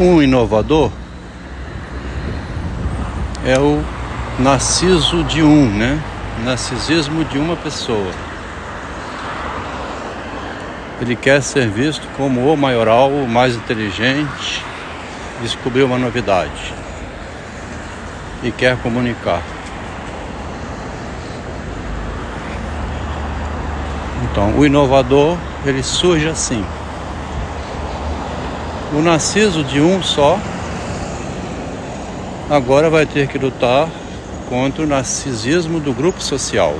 Um inovador é o narciso de um, né? Narcisismo de uma pessoa. Ele quer ser visto como o maioral, o mais inteligente, descobriu uma novidade e quer comunicar. Então, o inovador, ele surge assim. O narciso de um só agora vai ter que lutar contra o narcisismo do grupo social.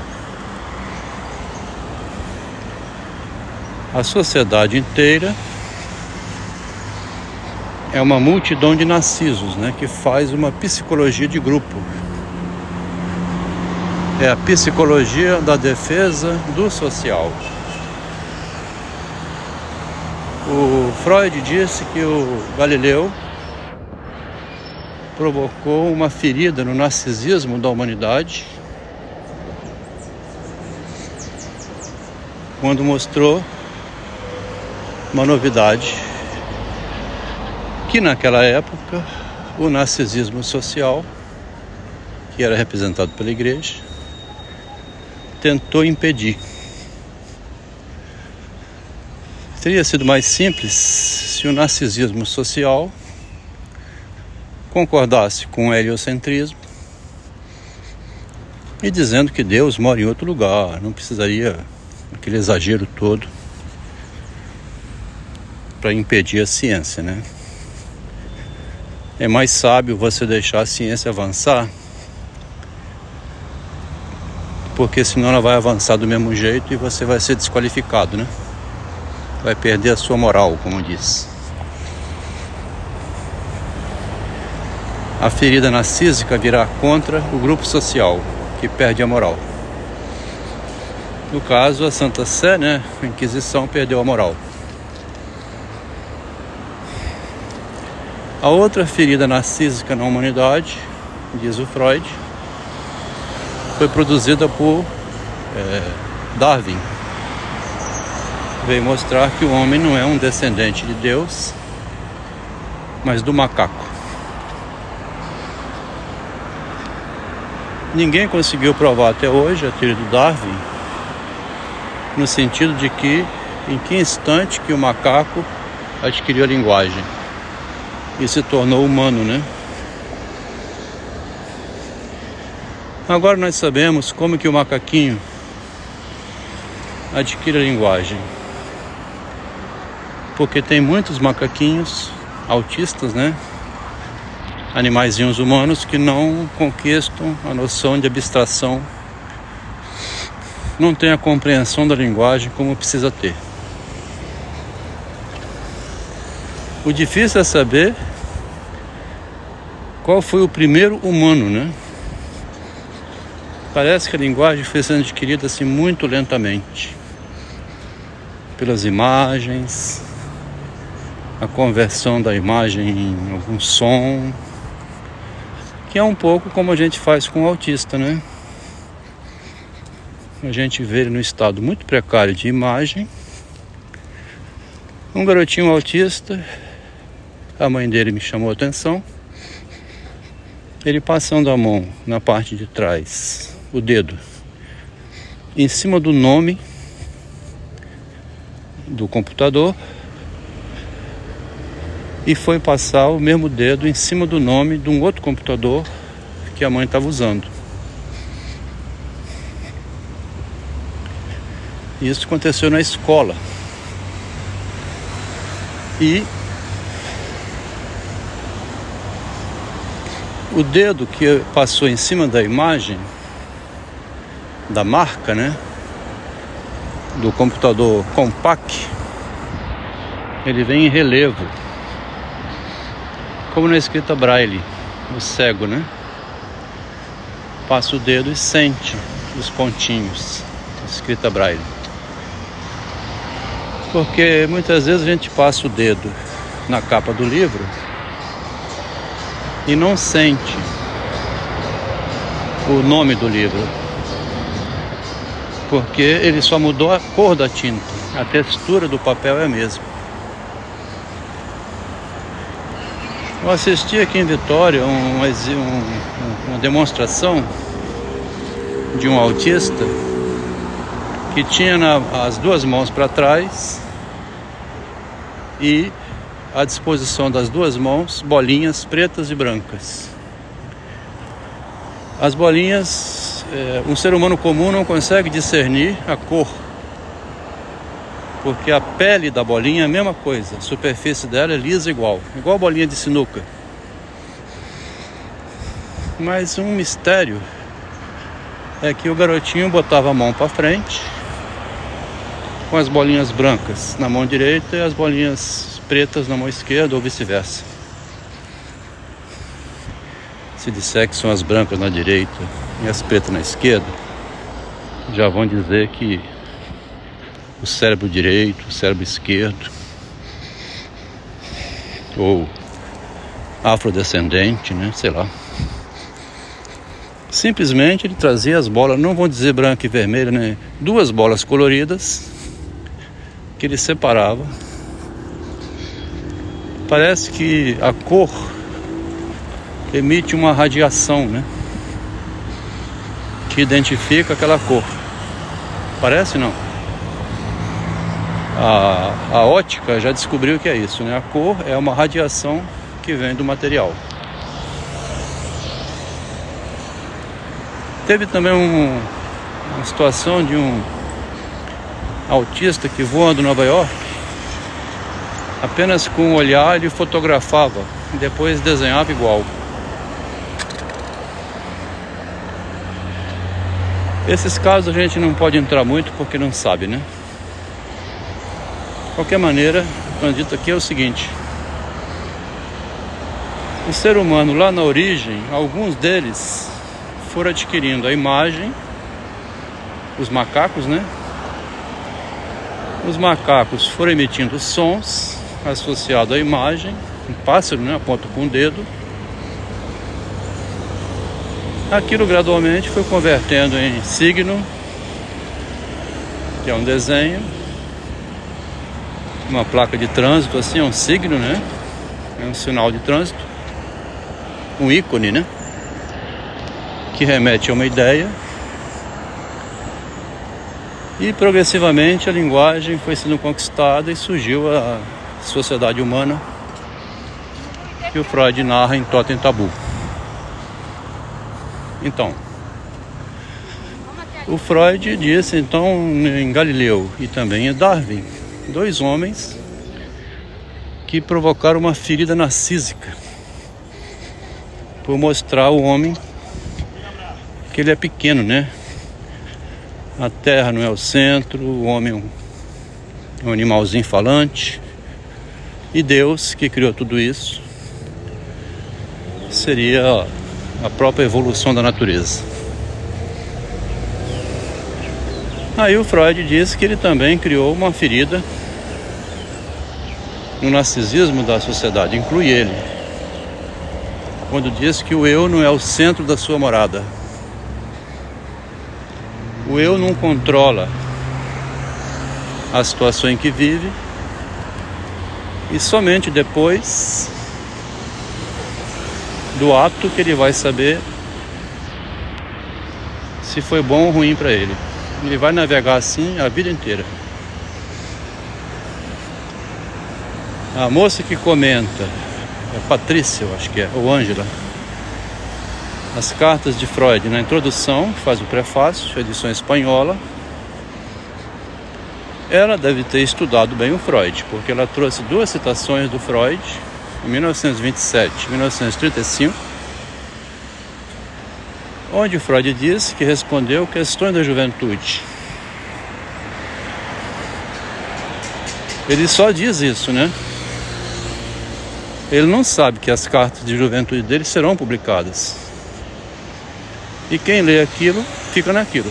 A sociedade inteira é uma multidão de narcisos, né, que faz uma psicologia de grupo. É a psicologia da defesa do social. O Freud disse que o Galileu provocou uma ferida no narcisismo da humanidade quando mostrou uma novidade que naquela época o narcisismo social, que era representado pela igreja, tentou impedir. Teria sido mais simples se o narcisismo social concordasse com o heliocentrismo e dizendo que Deus mora em outro lugar, não precisaria aquele exagero todo para impedir a ciência, né? É mais sábio você deixar a ciência avançar, porque senão ela vai avançar do mesmo jeito e você vai ser desqualificado, né? Vai perder a sua moral, como diz. A ferida narcísica virá contra o grupo social, que perde a moral. No caso, a Santa Sé, né, a Inquisição perdeu a moral. A outra ferida narcísica na humanidade, diz o Freud, foi produzida por é, Darwin. Veio mostrar que o homem não é um descendente de Deus, mas do macaco. Ninguém conseguiu provar até hoje a teoria do Darwin, no sentido de que em que instante que o macaco adquiriu a linguagem e se tornou humano, né? Agora nós sabemos como que o macaquinho adquire a linguagem. Porque tem muitos macaquinhos autistas, né? Animaizinhos humanos que não conquistam a noção de abstração, não tem a compreensão da linguagem como precisa ter. O difícil é saber qual foi o primeiro humano, né? Parece que a linguagem foi sendo adquirida assim muito lentamente pelas imagens, a conversão da imagem em algum som, que é um pouco como a gente faz com o autista, né? A gente vê ele no estado muito precário de imagem. Um garotinho autista, a mãe dele me chamou a atenção ele passando a mão na parte de trás, o dedo, em cima do nome do computador e foi passar o mesmo dedo em cima do nome de um outro computador que a mãe estava usando. Isso aconteceu na escola. E O dedo que passou em cima da imagem da marca, né? Do computador Compaq, ele vem em relevo, como na escrita Braille, o cego, né? Passa o dedo e sente os pontinhos, escrita Braille. Porque muitas vezes a gente passa o dedo na capa do livro e não sente o nome do livro, porque ele só mudou a cor da tinta, a textura do papel é a mesma. Eu assisti aqui em Vitória um, um, uma demonstração de um autista que tinha na, as duas mãos para trás e à disposição das duas mãos bolinhas pretas e brancas. As bolinhas, é, um ser humano comum não consegue discernir a cor, porque a pele da bolinha é a mesma coisa, a superfície dela é lisa igual, igual a bolinha de sinuca. Mas um mistério é que o garotinho botava a mão para frente com as bolinhas brancas na mão direita e as bolinhas pretas na mão esquerda ou vice-versa. Se disser que são as brancas na direita e as pretas na esquerda, já vão dizer que o cérebro direito, o cérebro esquerdo, ou afrodescendente, né? Sei lá. Simplesmente ele trazia as bolas, não vou dizer branca e vermelha, né? Duas bolas coloridas que ele separava. Parece que a cor emite uma radiação, né? Que identifica aquela cor. Parece não? A, a ótica já descobriu que é isso, né? A cor é uma radiação que vem do material. Teve também um, uma situação de um autista que voando Nova York, apenas com o olhar ele fotografava, depois desenhava igual. Esses casos a gente não pode entrar muito porque não sabe, né? Qualquer maneira, o dito aqui é o seguinte: o ser humano lá na origem, alguns deles foram adquirindo a imagem, os macacos, né? Os macacos foram emitindo sons associados à imagem, um pássaro, né? Aponta com o dedo. Aquilo gradualmente foi convertendo em signo, que é um desenho, uma placa de trânsito, assim, é um signo, né? É um sinal de trânsito, um ícone, né? Que remete a uma ideia e progressivamente a linguagem foi sendo conquistada e surgiu a sociedade humana que o Freud narra em Totem Tabu. Então, o Freud disse então em Galileu e também em Darwin, dois homens que provocaram uma ferida narcísica por mostrar o homem que ele é pequeno, né? A terra não é o centro, o homem é um animalzinho falante. E Deus, que criou tudo isso, seria a própria evolução da natureza. Aí o Freud diz que ele também criou uma ferida no narcisismo da sociedade, inclui ele, quando diz que o eu não é o centro da sua morada. O eu não controla a situação em que vive e somente depois do ato que ele vai saber se foi bom ou ruim para ele. Ele vai navegar assim a vida inteira. A moça que comenta, é Patrícia, eu acho que é, ou Ângela, as cartas de Freud na introdução, faz o prefácio, edição espanhola. Ela deve ter estudado bem o Freud, porque ela trouxe duas citações do Freud, em 1927 e 1935, onde Freud diz que respondeu questões da juventude. Ele só diz isso, né? Ele não sabe que as cartas de juventude dele serão publicadas. E quem lê aquilo fica naquilo.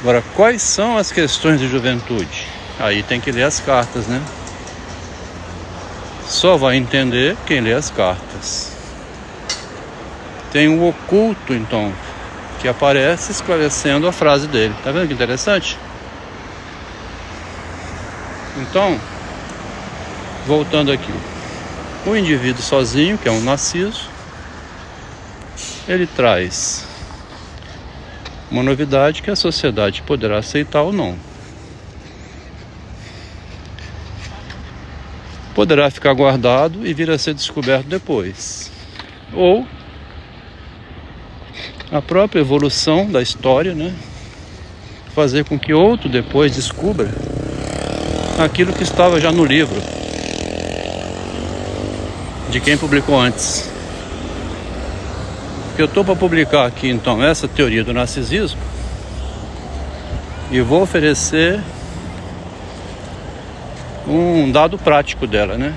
Agora, quais são as questões de juventude? Aí tem que ler as cartas, né? Só vai entender quem lê as cartas. Tem um oculto, então, que aparece esclarecendo a frase dele. Tá vendo que interessante? Então, voltando aqui. O indivíduo sozinho, que é um narciso, ele traz uma novidade que a sociedade poderá aceitar ou não. Poderá ficar guardado e vir a ser descoberto depois. Ou a própria evolução da história, né? Fazer com que outro depois descubra aquilo que estava já no livro de quem publicou antes. Eu estou para publicar aqui então essa teoria do narcisismo e vou oferecer um dado prático dela, né?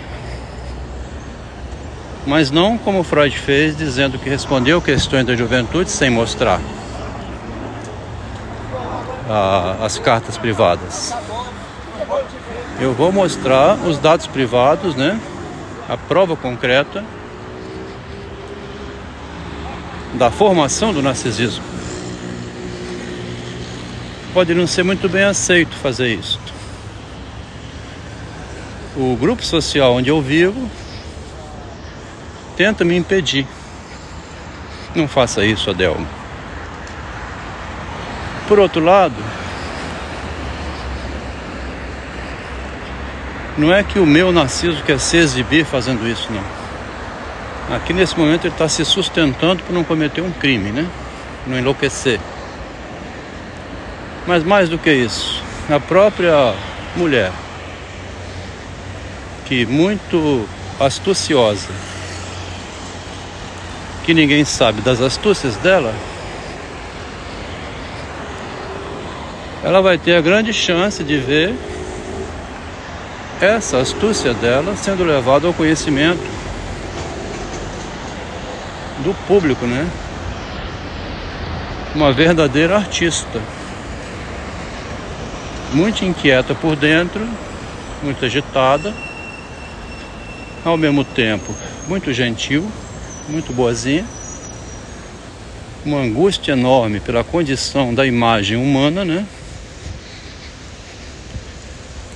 Mas não como Freud fez, dizendo que respondeu questões da juventude sem mostrar as cartas privadas. Eu vou mostrar os dados privados, né? A prova concreta da formação do narcisismo. Pode não ser muito bem aceito fazer isso. O grupo social onde eu vivo tenta me impedir. Não faça isso, Adelmo. Por outro lado, não é que o meu narciso quer se exibir fazendo isso, não. Aqui nesse momento ele está se sustentando para não cometer um crime, né? Não enlouquecer. Mas mais do que isso, a própria mulher, que muito astuciosa, que ninguém sabe das astúcias dela, ela vai ter a grande chance de ver essa astúcia dela sendo levada ao conhecimento do público, né? Uma verdadeira artista. Muito inquieta por dentro, muito agitada, ao mesmo tempo muito gentil muito boazinha. Uma angústia enorme pela condição da imagem humana, né?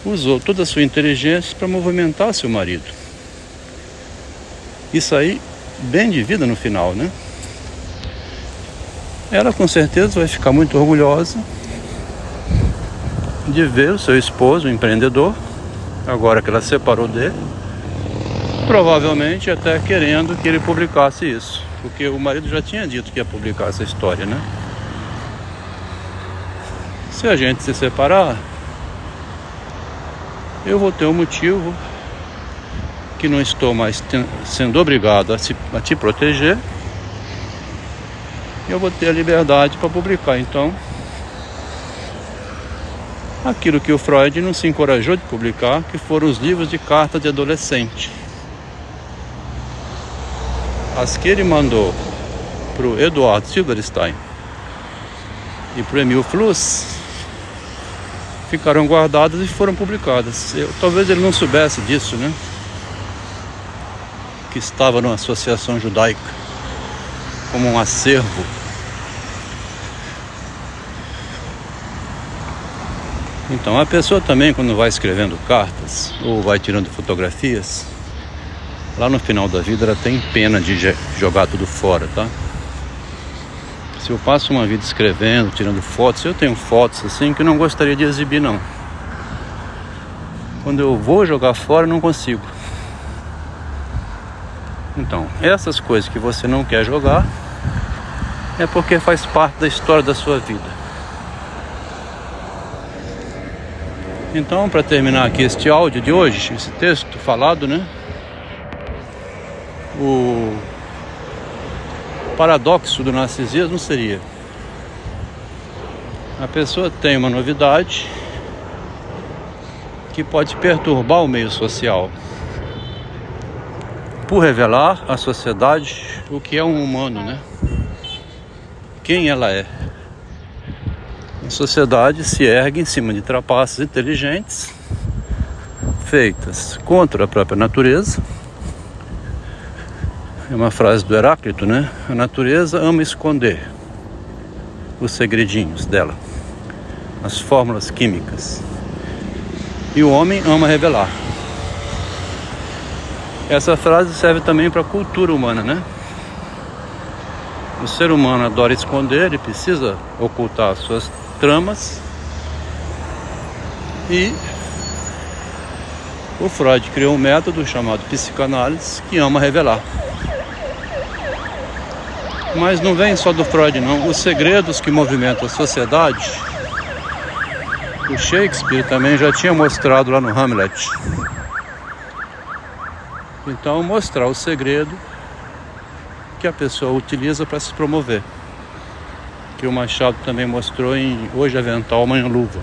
Usou toda a sua inteligência para movimentar seu marido. Isso aí, bem de vida no final, né? Ela com certeza vai ficar muito orgulhosa de ver o seu esposo, o empreendedor, agora que ela separou dele, Provavelmente até querendo que ele publicasse isso, porque o marido já tinha dito que ia publicar essa história, né? Se a gente se separar, eu vou ter um motivo que não estou mais sendo obrigado a, se, a te proteger. Eu vou ter a liberdade para publicar. Então, aquilo que o Freud não se encorajou de publicar, que foram os livros de carta de adolescente. As que ele mandou para o Eduardo Silverstein e para o Emil Fluss ficaram guardadas e foram publicadas. Eu, talvez ele não soubesse disso, né? Que estava numa associação judaica como um acervo. Então a pessoa também quando vai escrevendo cartas ou vai tirando fotografias, Lá no final da vida ela tem pena de jogar tudo fora, tá? Se eu passo uma vida escrevendo, tirando fotos, eu tenho fotos assim que não gostaria de exibir não. Quando eu vou jogar fora, não consigo. Então, essas coisas que você não quer jogar é porque faz parte da história da sua vida. Então, para terminar aqui este áudio de hoje, esse texto falado, né? O paradoxo do narcisismo seria: a pessoa tem uma novidade que pode perturbar o meio social por revelar à sociedade o que é um humano, né? Quem ela é. A sociedade se ergue em cima de trapaças inteligentes feitas contra a própria natureza é uma frase do Heráclito, né? A natureza ama esconder os segredinhos dela, as fórmulas químicas. E o homem ama revelar. Essa frase serve também para a cultura humana, né? O ser humano adora esconder, ele precisa ocultar suas tramas. E o Freud criou um método chamado psicanálise que ama revelar. Mas não vem só do Freud, não. Os segredos que movimentam a sociedade, o Shakespeare também já tinha mostrado lá no Hamlet. Então, mostrar o segredo que a pessoa utiliza para se promover. Que o Machado também mostrou em Hoje Avental, Amanhã Luva.